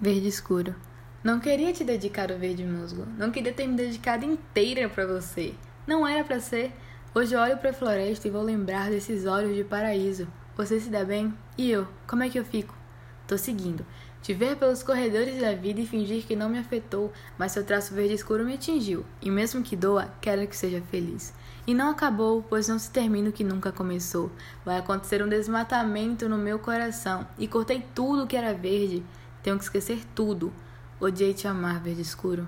Verde escuro. Não queria te dedicar o verde musgo. Não queria ter me dedicado inteira para você. Não era para ser. Hoje olho para a floresta e vou lembrar desses olhos de paraíso. Você se dá bem? E eu? Como é que eu fico? Tô seguindo. Te ver pelos corredores da vida e fingir que não me afetou, mas seu traço verde escuro me atingiu. E mesmo que doa, quero que seja feliz. E não acabou, pois não se termina o que nunca começou. Vai acontecer um desmatamento no meu coração. E cortei tudo que era verde. Tenho que esquecer tudo. Odiei te amar, verde escuro.